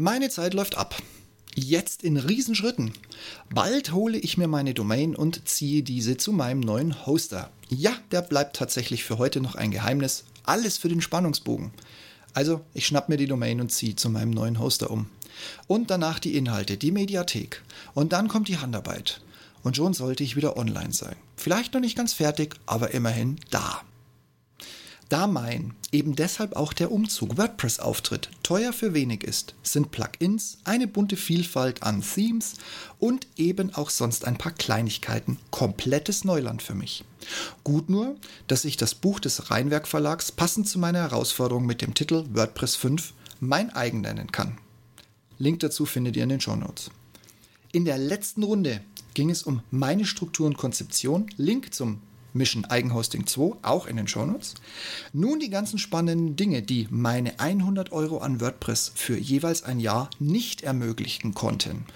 Meine Zeit läuft ab. Jetzt in Riesenschritten. Bald hole ich mir meine Domain und ziehe diese zu meinem neuen Hoster. Ja, der bleibt tatsächlich für heute noch ein Geheimnis. Alles für den Spannungsbogen. Also, ich schnapp mir die Domain und ziehe zu meinem neuen Hoster um. Und danach die Inhalte, die Mediathek. Und dann kommt die Handarbeit. Und schon sollte ich wieder online sein. Vielleicht noch nicht ganz fertig, aber immerhin da. Da mein, eben deshalb auch der Umzug WordPress-Auftritt teuer für wenig ist, sind Plugins, eine bunte Vielfalt an Themes und eben auch sonst ein paar Kleinigkeiten komplettes Neuland für mich. Gut nur, dass ich das Buch des Rheinwerk Verlags passend zu meiner Herausforderung mit dem Titel WordPress 5 mein eigen nennen kann. Link dazu findet ihr in den Shownotes. In der letzten Runde ging es um meine Struktur und Konzeption. Link zum Mission Eigenhosting 2, auch in den Shownotes. Nun die ganzen spannenden Dinge, die meine 100 Euro an WordPress für jeweils ein Jahr nicht ermöglichen konnten.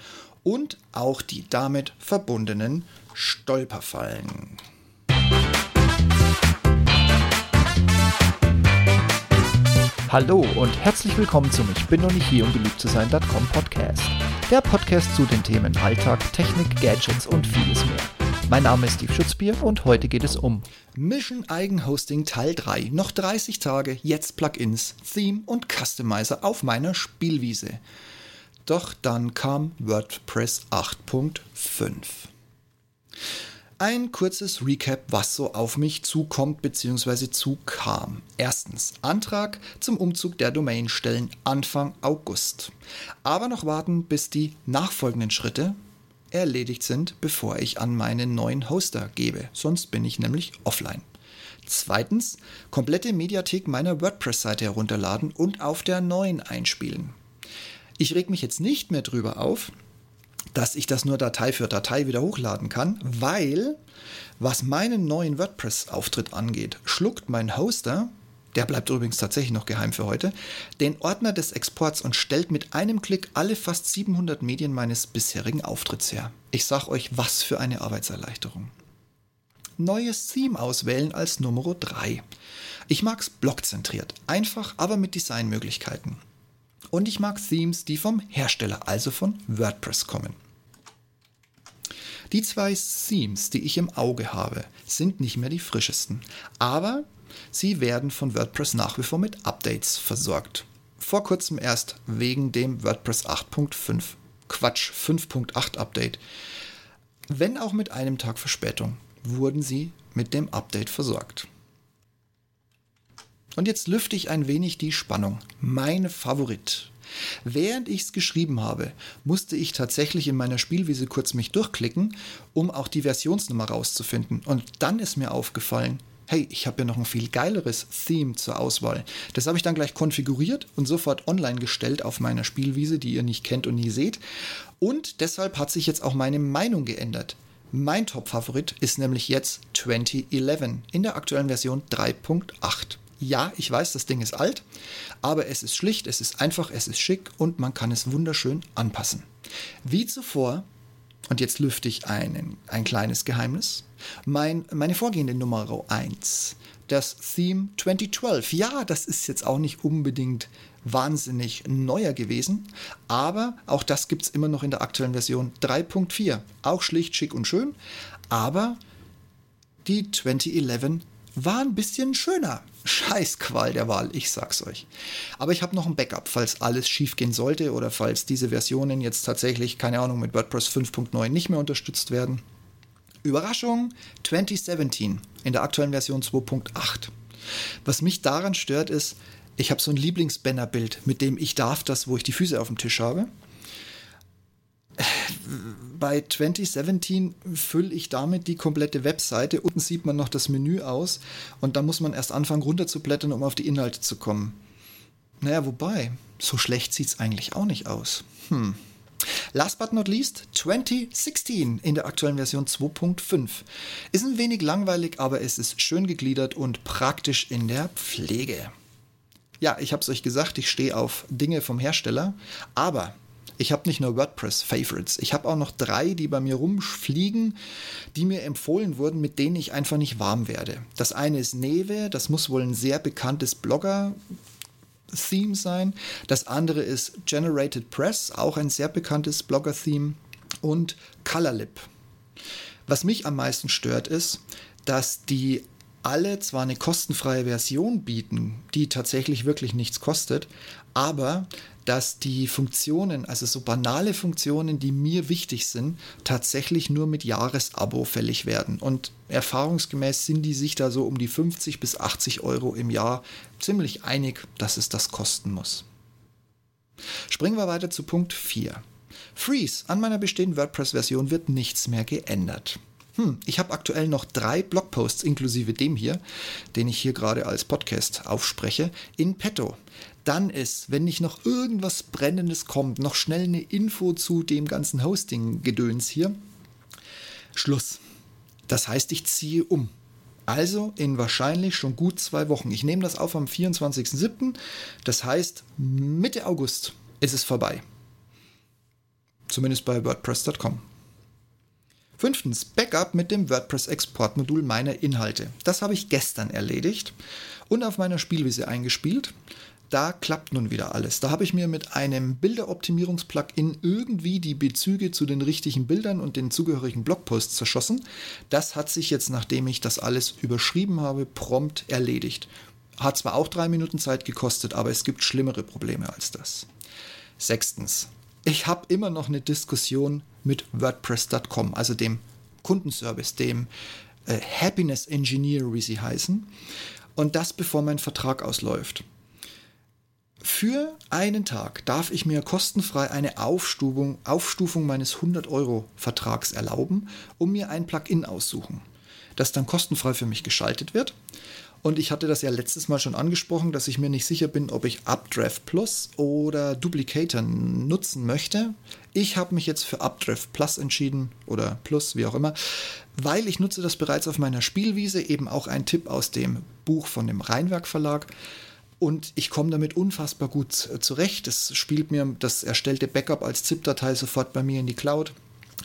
Und auch die damit verbundenen Stolperfallen. Hallo und herzlich willkommen zum Ich bin noch nicht hier, um beliebt zu sein.com Podcast. Der Podcast zu den Themen Alltag, Technik, Gadgets und vieles mehr. Mein Name ist Steve Schutzbier und heute geht es um Mission Eigenhosting Teil 3. Noch 30 Tage, jetzt Plugins, Theme und Customizer auf meiner Spielwiese. Doch dann kam WordPress 8.5. Ein kurzes Recap, was so auf mich zukommt bzw. zukam. Erstens, Antrag zum Umzug der Domain stellen Anfang August. Aber noch warten, bis die nachfolgenden Schritte erledigt sind, bevor ich an meinen neuen Hoster gebe. Sonst bin ich nämlich offline. Zweitens, komplette Mediathek meiner WordPress-Seite herunterladen und auf der neuen einspielen. Ich reg mich jetzt nicht mehr drüber auf, dass ich das nur Datei für Datei wieder hochladen kann, weil, was meinen neuen WordPress-Auftritt angeht, schluckt mein Hoster der bleibt übrigens tatsächlich noch geheim für heute, den Ordner des Exports und stellt mit einem Klick alle fast 700 Medien meines bisherigen Auftritts her. Ich sag euch, was für eine Arbeitserleichterung. Neues Theme auswählen als Nummer 3. Ich mag's blockzentriert, einfach, aber mit Designmöglichkeiten. Und ich mag Themes, die vom Hersteller, also von WordPress kommen. Die zwei Themes, die ich im Auge habe, sind nicht mehr die frischesten, aber Sie werden von WordPress nach wie vor mit Updates versorgt. Vor kurzem erst wegen dem WordPress 8.5, Quatsch, 5.8 Update. Wenn auch mit einem Tag Verspätung, wurden sie mit dem Update versorgt. Und jetzt lüfte ich ein wenig die Spannung. Mein Favorit. Während ich es geschrieben habe, musste ich tatsächlich in meiner Spielwiese kurz mich durchklicken, um auch die Versionsnummer rauszufinden. Und dann ist mir aufgefallen, hey, ich habe ja noch ein viel geileres Theme zur Auswahl. Das habe ich dann gleich konfiguriert und sofort online gestellt auf meiner Spielwiese, die ihr nicht kennt und nie seht. Und deshalb hat sich jetzt auch meine Meinung geändert. Mein Top-Favorit ist nämlich jetzt 2011 in der aktuellen Version 3.8. Ja, ich weiß, das Ding ist alt, aber es ist schlicht, es ist einfach, es ist schick und man kann es wunderschön anpassen. Wie zuvor und jetzt lüfte ich einen, ein kleines Geheimnis. Mein, meine vorgehende Nummer 1, das Theme 2012. Ja, das ist jetzt auch nicht unbedingt wahnsinnig neuer gewesen, aber auch das gibt es immer noch in der aktuellen Version 3.4. Auch schlicht, schick und schön, aber die 2011 war ein bisschen schöner. Scheißqual der Wahl, ich sag's euch. Aber ich habe noch ein Backup, falls alles schiefgehen sollte oder falls diese Versionen jetzt tatsächlich, keine Ahnung, mit WordPress 5.9 nicht mehr unterstützt werden. Überraschung 2017 in der aktuellen Version 2.8. Was mich daran stört ist, ich habe so ein Lieblingsbannerbild, mit dem ich darf das, wo ich die Füße auf dem Tisch habe bei 2017 fülle ich damit die komplette Webseite. Unten sieht man noch das Menü aus und da muss man erst anfangen runterzublättern, um auf die Inhalte zu kommen. Naja, wobei, so schlecht sieht es eigentlich auch nicht aus. Hm. Last but not least, 2016 in der aktuellen Version 2.5. Ist ein wenig langweilig, aber es ist schön gegliedert und praktisch in der Pflege. Ja, ich habe es euch gesagt, ich stehe auf Dinge vom Hersteller, aber ich habe nicht nur WordPress-Favorites, ich habe auch noch drei, die bei mir rumfliegen, die mir empfohlen wurden, mit denen ich einfach nicht warm werde. Das eine ist Neve, das muss wohl ein sehr bekanntes Blogger Theme sein. Das andere ist Generated Press, auch ein sehr bekanntes Blogger-Theme. Und Colorlip. Was mich am meisten stört, ist, dass die alle zwar eine kostenfreie Version bieten, die tatsächlich wirklich nichts kostet, aber dass die Funktionen, also so banale Funktionen, die mir wichtig sind, tatsächlich nur mit Jahresabo fällig werden. Und erfahrungsgemäß sind die sich da so um die 50 bis 80 Euro im Jahr ziemlich einig, dass es das kosten muss. Springen wir weiter zu Punkt 4. Freeze. An meiner bestehenden WordPress-Version wird nichts mehr geändert. Hm, ich habe aktuell noch drei Blogposts inklusive dem hier, den ich hier gerade als Podcast aufspreche, in petto. Dann ist, wenn nicht noch irgendwas Brennendes kommt, noch schnell eine Info zu dem ganzen Hosting-Gedöns hier. Schluss. Das heißt, ich ziehe um. Also in wahrscheinlich schon gut zwei Wochen. Ich nehme das auf am 24.07. Das heißt, Mitte August ist es vorbei. Zumindest bei WordPress.com. Fünftens, Backup mit dem WordPress-Exportmodul meiner Inhalte. Das habe ich gestern erledigt und auf meiner Spielwiese eingespielt. Da klappt nun wieder alles. Da habe ich mir mit einem Bilderoptimierungs-Plugin irgendwie die Bezüge zu den richtigen Bildern und den zugehörigen Blogposts zerschossen. Das hat sich jetzt, nachdem ich das alles überschrieben habe, prompt erledigt. Hat zwar auch drei Minuten Zeit gekostet, aber es gibt schlimmere Probleme als das. Sechstens, ich habe immer noch eine Diskussion mit WordPress.com, also dem Kundenservice, dem äh, Happiness Engineer, wie sie heißen. Und das bevor mein Vertrag ausläuft. Für einen Tag darf ich mir kostenfrei eine Aufstufung, Aufstufung meines 100-Euro-Vertrags erlauben, um mir ein Plugin aussuchen, das dann kostenfrei für mich geschaltet wird und ich hatte das ja letztes Mal schon angesprochen, dass ich mir nicht sicher bin, ob ich Updraft Plus oder Duplicator nutzen möchte. Ich habe mich jetzt für Updraft Plus entschieden oder Plus, wie auch immer, weil ich nutze das bereits auf meiner Spielwiese, eben auch ein Tipp aus dem Buch von dem Rheinwerk Verlag. Und ich komme damit unfassbar gut zurecht. Es spielt mir das erstellte Backup als ZIP-Datei sofort bei mir in die Cloud.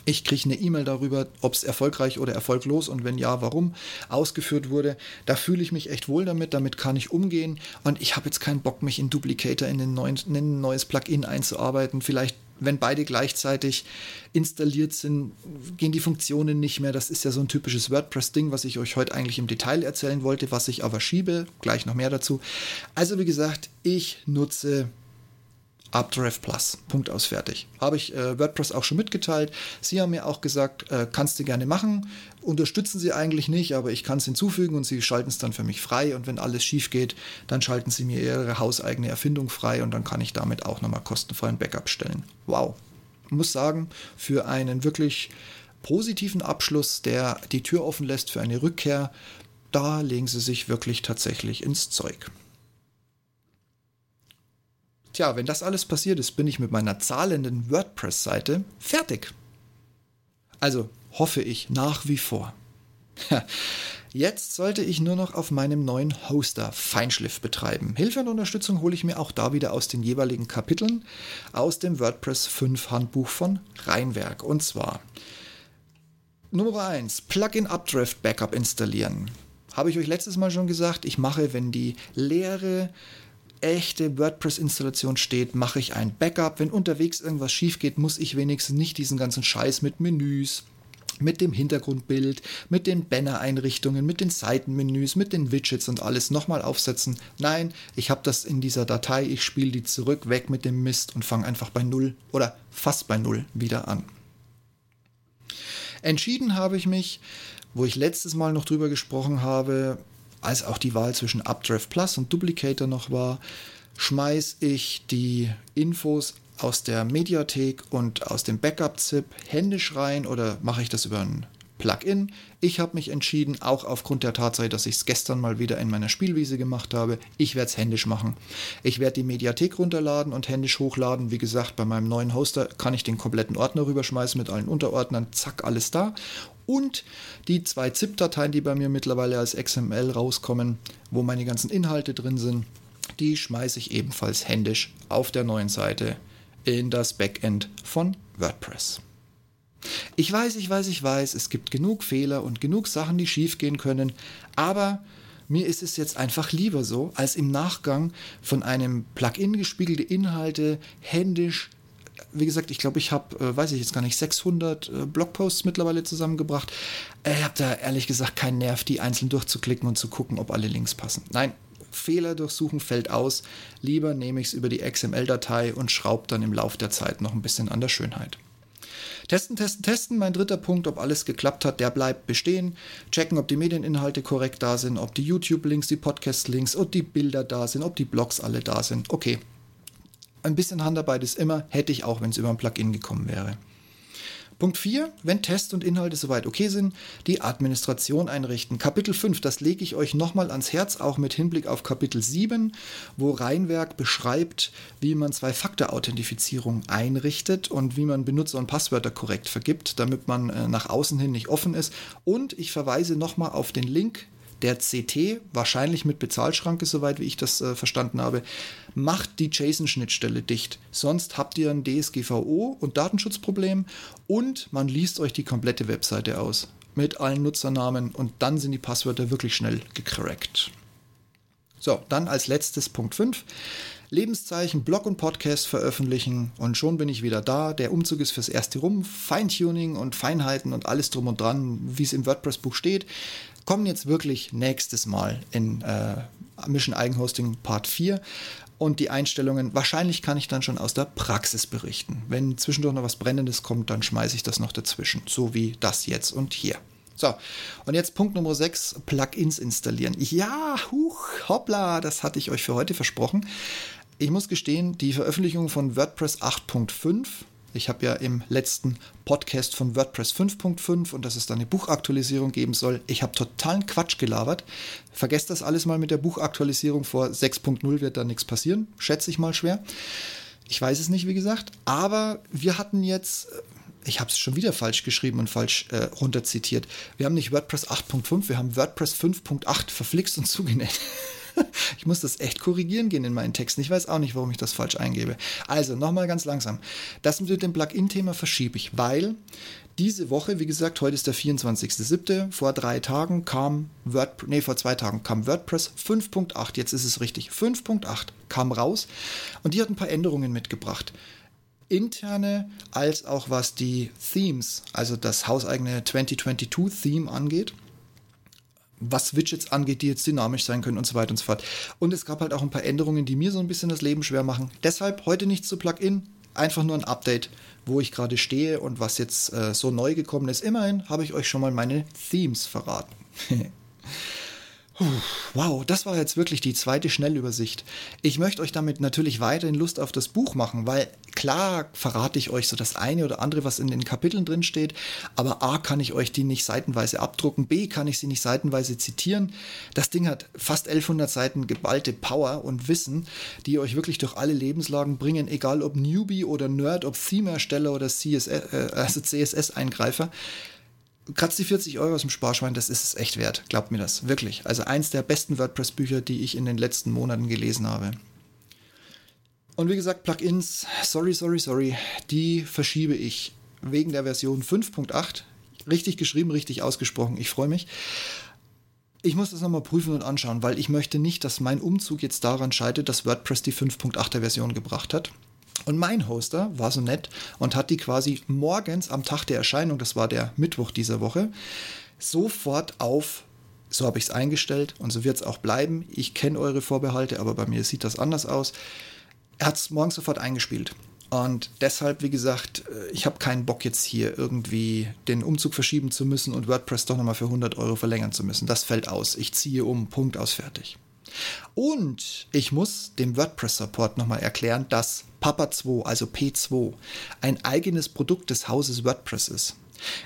Ich kriege eine E-Mail darüber, ob es erfolgreich oder erfolglos und wenn ja, warum ausgeführt wurde. Da fühle ich mich echt wohl damit, damit kann ich umgehen und ich habe jetzt keinen Bock, mich in Duplicator in, den neuen, in ein neues Plugin einzuarbeiten. Vielleicht, wenn beide gleichzeitig installiert sind, gehen die Funktionen nicht mehr. Das ist ja so ein typisches WordPress-Ding, was ich euch heute eigentlich im Detail erzählen wollte, was ich aber schiebe. Gleich noch mehr dazu. Also wie gesagt, ich nutze Updraft Plus. Punkt aus fertig. Habe ich äh, WordPress auch schon mitgeteilt. Sie haben mir auch gesagt, äh, kannst du gerne machen. Unterstützen Sie eigentlich nicht, aber ich kann es hinzufügen und Sie schalten es dann für mich frei. Und wenn alles schief geht, dann schalten Sie mir Ihre hauseigene Erfindung frei und dann kann ich damit auch nochmal kostenfrei ein Backup stellen. Wow. Muss sagen, für einen wirklich positiven Abschluss, der die Tür offen lässt für eine Rückkehr, da legen Sie sich wirklich tatsächlich ins Zeug. Tja, wenn das alles passiert ist, bin ich mit meiner zahlenden WordPress-Seite fertig. Also hoffe ich nach wie vor. Jetzt sollte ich nur noch auf meinem neuen Hoster Feinschliff betreiben. Hilfe und Unterstützung hole ich mir auch da wieder aus den jeweiligen Kapiteln aus dem WordPress 5 Handbuch von Rheinwerk. Und zwar Nummer 1, Plugin Updraft Backup installieren. Habe ich euch letztes Mal schon gesagt, ich mache, wenn die leere echte WordPress-Installation steht, mache ich ein Backup. Wenn unterwegs irgendwas schief geht, muss ich wenigstens nicht diesen ganzen Scheiß mit Menüs, mit dem Hintergrundbild, mit den Banner-Einrichtungen, mit den Seitenmenüs, mit den Widgets und alles nochmal aufsetzen. Nein, ich habe das in dieser Datei, ich spiele die zurück, weg mit dem Mist und fange einfach bei Null oder fast bei Null wieder an. Entschieden habe ich mich, wo ich letztes Mal noch drüber gesprochen habe, als auch die Wahl zwischen Updraft Plus und Duplicator noch war, schmeiß ich die Infos aus der Mediathek und aus dem Backup-ZIP händisch rein oder mache ich das über ein Plugin? Ich habe mich entschieden, auch aufgrund der Tatsache, dass ich es gestern mal wieder in meiner Spielwiese gemacht habe, ich werde es händisch machen. Ich werde die Mediathek runterladen und händisch hochladen. Wie gesagt, bei meinem neuen Hoster kann ich den kompletten Ordner rüberschmeißen mit allen Unterordnern, zack, alles da und die zwei ZIP-Dateien, die bei mir mittlerweile als XML rauskommen, wo meine ganzen Inhalte drin sind, die schmeiße ich ebenfalls händisch auf der neuen Seite in das Backend von WordPress. Ich weiß, ich weiß, ich weiß, es gibt genug Fehler und genug Sachen, die schief gehen können, aber mir ist es jetzt einfach lieber so, als im Nachgang von einem Plugin gespiegelte Inhalte händisch wie gesagt, ich glaube, ich habe, äh, weiß ich jetzt gar nicht, 600 äh, Blogposts mittlerweile zusammengebracht. Äh, ich habe da ehrlich gesagt keinen Nerv, die einzeln durchzuklicken und zu gucken, ob alle Links passen. Nein, Fehler durchsuchen fällt aus. Lieber nehme ich es über die XML-Datei und schraube dann im Laufe der Zeit noch ein bisschen an der Schönheit. Testen, testen, testen. Mein dritter Punkt, ob alles geklappt hat, der bleibt bestehen. Checken, ob die Medieninhalte korrekt da sind, ob die YouTube-Links, die Podcast-Links und die Bilder da sind, ob die Blogs alle da sind. Okay. Ein bisschen Handarbeit ist immer, hätte ich auch, wenn es über ein Plugin gekommen wäre. Punkt 4, wenn Test und Inhalte soweit okay sind, die Administration einrichten. Kapitel 5, das lege ich euch nochmal ans Herz, auch mit Hinblick auf Kapitel 7, wo Reinwerk beschreibt, wie man Zwei-Faktor-Authentifizierung einrichtet und wie man Benutzer und Passwörter korrekt vergibt, damit man äh, nach außen hin nicht offen ist. Und ich verweise nochmal auf den Link der CT, wahrscheinlich mit Bezahlschranke, soweit wie ich das äh, verstanden habe, macht die JSON-Schnittstelle dicht. Sonst habt ihr ein DSGVO und Datenschutzproblem und man liest euch die komplette Webseite aus mit allen Nutzernamen und dann sind die Passwörter wirklich schnell gecrackt. So, dann als letztes Punkt 5. Lebenszeichen, Blog und Podcast veröffentlichen und schon bin ich wieder da. Der Umzug ist fürs erste rum. Feintuning und Feinheiten und alles drum und dran, wie es im WordPress-Buch steht, kommen jetzt wirklich nächstes Mal in äh, Mission Eigenhosting Part 4 und die Einstellungen. Wahrscheinlich kann ich dann schon aus der Praxis berichten. Wenn zwischendurch noch was Brennendes kommt, dann schmeiße ich das noch dazwischen. So wie das jetzt und hier. So, und jetzt Punkt Nummer 6, Plugins installieren. Ja, huch, hoppla, das hatte ich euch für heute versprochen. Ich muss gestehen, die Veröffentlichung von WordPress 8.5 ich habe ja im letzten Podcast von WordPress 5.5 und dass es da eine Buchaktualisierung geben soll. Ich habe totalen Quatsch gelabert. Vergesst das alles mal mit der Buchaktualisierung. Vor 6.0 wird da nichts passieren. Schätze ich mal schwer. Ich weiß es nicht, wie gesagt. Aber wir hatten jetzt ich habe es schon wieder falsch geschrieben und falsch äh, runterzitiert. Wir haben nicht WordPress 8.5, wir haben WordPress 5.8 verflixt und zugenäht. ich muss das echt korrigieren gehen in meinen Texten. Ich weiß auch nicht, warum ich das falsch eingebe. Also, nochmal ganz langsam. Das mit dem Plugin-Thema verschiebe ich, weil diese Woche, wie gesagt, heute ist der 24.07., vor drei Tagen kam WordPress, nee, vor zwei Tagen kam WordPress 5.8, jetzt ist es richtig, 5.8 kam raus und die hat ein paar Änderungen mitgebracht interne als auch was die Themes, also das hauseigene 2022-Theme angeht was Widgets angeht, die jetzt dynamisch sein können und so weiter und so fort. Und es gab halt auch ein paar Änderungen, die mir so ein bisschen das Leben schwer machen. Deshalb heute nichts zu Plugin, einfach nur ein Update, wo ich gerade stehe und was jetzt äh, so neu gekommen ist. Immerhin habe ich euch schon mal meine Themes verraten. Wow, das war jetzt wirklich die zweite Schnellübersicht. Ich möchte euch damit natürlich weiterhin Lust auf das Buch machen, weil klar verrate ich euch so das eine oder andere, was in den Kapiteln drin steht, aber A kann ich euch die nicht seitenweise abdrucken, B kann ich sie nicht seitenweise zitieren. Das Ding hat fast 1100 Seiten geballte Power und Wissen, die euch wirklich durch alle Lebenslagen bringen, egal ob Newbie oder Nerd, ob Theme-Ersteller oder CSS, äh, also CSS-Eingreifer kratzt die 40 Euro aus dem Sparschwein, das ist es echt wert. Glaubt mir das, wirklich. Also eins der besten WordPress-Bücher, die ich in den letzten Monaten gelesen habe. Und wie gesagt, Plugins, sorry, sorry, sorry, die verschiebe ich wegen der Version 5.8. Richtig geschrieben, richtig ausgesprochen. Ich freue mich. Ich muss das nochmal prüfen und anschauen, weil ich möchte nicht, dass mein Umzug jetzt daran scheitert, dass WordPress die 5.8er Version gebracht hat. Und mein Hoster war so nett und hat die quasi morgens am Tag der Erscheinung, das war der Mittwoch dieser Woche, sofort auf, so habe ich es eingestellt und so wird es auch bleiben. Ich kenne eure Vorbehalte, aber bei mir sieht das anders aus. Er hat es morgens sofort eingespielt. Und deshalb, wie gesagt, äh, ich habe keinen Bock jetzt hier irgendwie den Umzug verschieben zu müssen und WordPress doch nochmal für 100 Euro verlängern zu müssen. Das fällt aus. Ich ziehe um, Punkt aus, fertig. Und ich muss dem WordPress-Support nochmal erklären, dass Papa 2, also P2, ein eigenes Produkt des Hauses WordPress ist.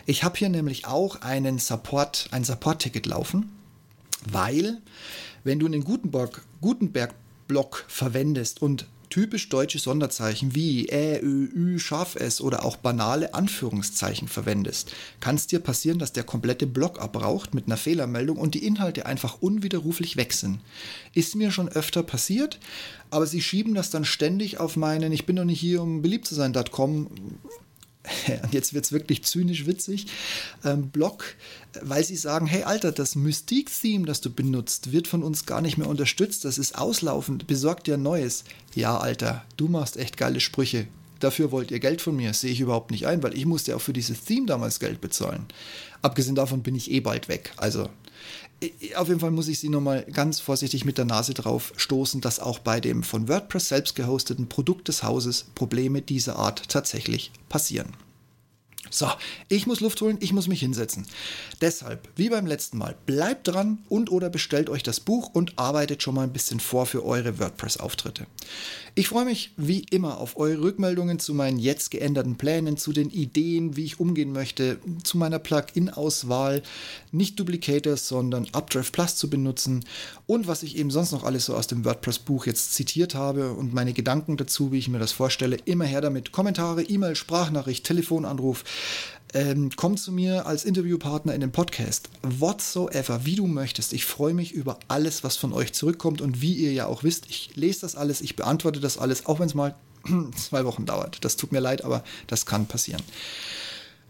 Ich habe hier nämlich auch einen Support, ein Support-Ticket laufen, weil wenn du einen Gutenberg, Gutenberg-Block verwendest und typisch deutsche Sonderzeichen wie Ä, Ö, Ü, scharf S oder auch banale Anführungszeichen verwendest, kann es dir passieren, dass der komplette Block abbraucht mit einer Fehlermeldung und die Inhalte einfach unwiderruflich weg sind. Ist mir schon öfter passiert, aber sie schieben das dann ständig auf meinen Ich bin doch nicht hier, um beliebt zu sein.com und jetzt wird es wirklich zynisch witzig, ähm, Blog, weil sie sagen, hey Alter, das Mystique-Theme, das du benutzt, wird von uns gar nicht mehr unterstützt, das ist auslaufend, besorgt dir Neues. Ja, Alter, du machst echt geile Sprüche. Dafür wollt ihr Geld von mir, sehe ich überhaupt nicht ein, weil ich musste auch für dieses Theme damals Geld bezahlen. Abgesehen davon bin ich eh bald weg. Also auf jeden Fall muss ich Sie nochmal ganz vorsichtig mit der Nase drauf stoßen, dass auch bei dem von WordPress selbst gehosteten Produkt des Hauses Probleme dieser Art tatsächlich passieren. So, ich muss Luft holen, ich muss mich hinsetzen. Deshalb, wie beim letzten Mal, bleibt dran und oder bestellt euch das Buch und arbeitet schon mal ein bisschen vor für eure WordPress-Auftritte. Ich freue mich wie immer auf eure Rückmeldungen zu meinen jetzt geänderten Plänen, zu den Ideen, wie ich umgehen möchte, zu meiner Plugin-Auswahl, nicht Duplicators, sondern Updraft Plus zu benutzen und was ich eben sonst noch alles so aus dem WordPress-Buch jetzt zitiert habe und meine Gedanken dazu, wie ich mir das vorstelle. Immer her damit. Kommentare, E-Mail, Sprachnachricht, Telefonanruf. Ähm, komm zu mir als Interviewpartner in den Podcast. Whatsoever, wie du möchtest. Ich freue mich über alles, was von euch zurückkommt. Und wie ihr ja auch wisst, ich lese das alles, ich beantworte das alles, auch wenn es mal zwei Wochen dauert. Das tut mir leid, aber das kann passieren.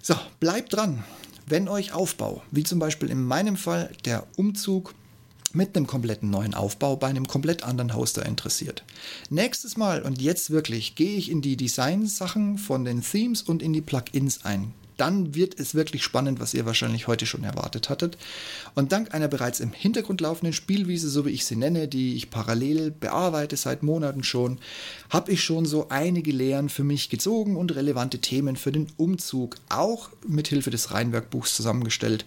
So, bleibt dran. Wenn euch Aufbau, wie zum Beispiel in meinem Fall der Umzug mit einem kompletten neuen Aufbau bei einem komplett anderen Hoster interessiert. Nächstes Mal und jetzt wirklich gehe ich in die Design-Sachen von den Themes und in die Plugins ein dann wird es wirklich spannend, was ihr wahrscheinlich heute schon erwartet hattet. Und dank einer bereits im Hintergrund laufenden Spielwiese, so wie ich sie nenne, die ich parallel bearbeite seit Monaten schon, habe ich schon so einige Lehren für mich gezogen und relevante Themen für den Umzug auch mit Hilfe des Rheinwerkbuchs zusammengestellt.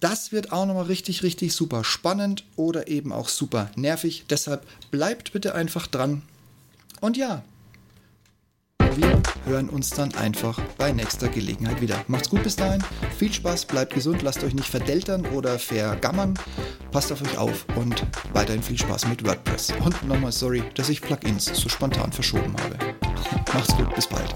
Das wird auch nochmal richtig, richtig super spannend oder eben auch super nervig. Deshalb bleibt bitte einfach dran. Und ja, wir hören uns dann einfach bei nächster Gelegenheit wieder. Macht's gut bis dahin, viel Spaß, bleibt gesund, lasst euch nicht verdeltern oder vergammern, passt auf euch auf und weiterhin viel Spaß mit WordPress. Und nochmal sorry, dass ich Plugins so spontan verschoben habe. Macht's gut, bis bald.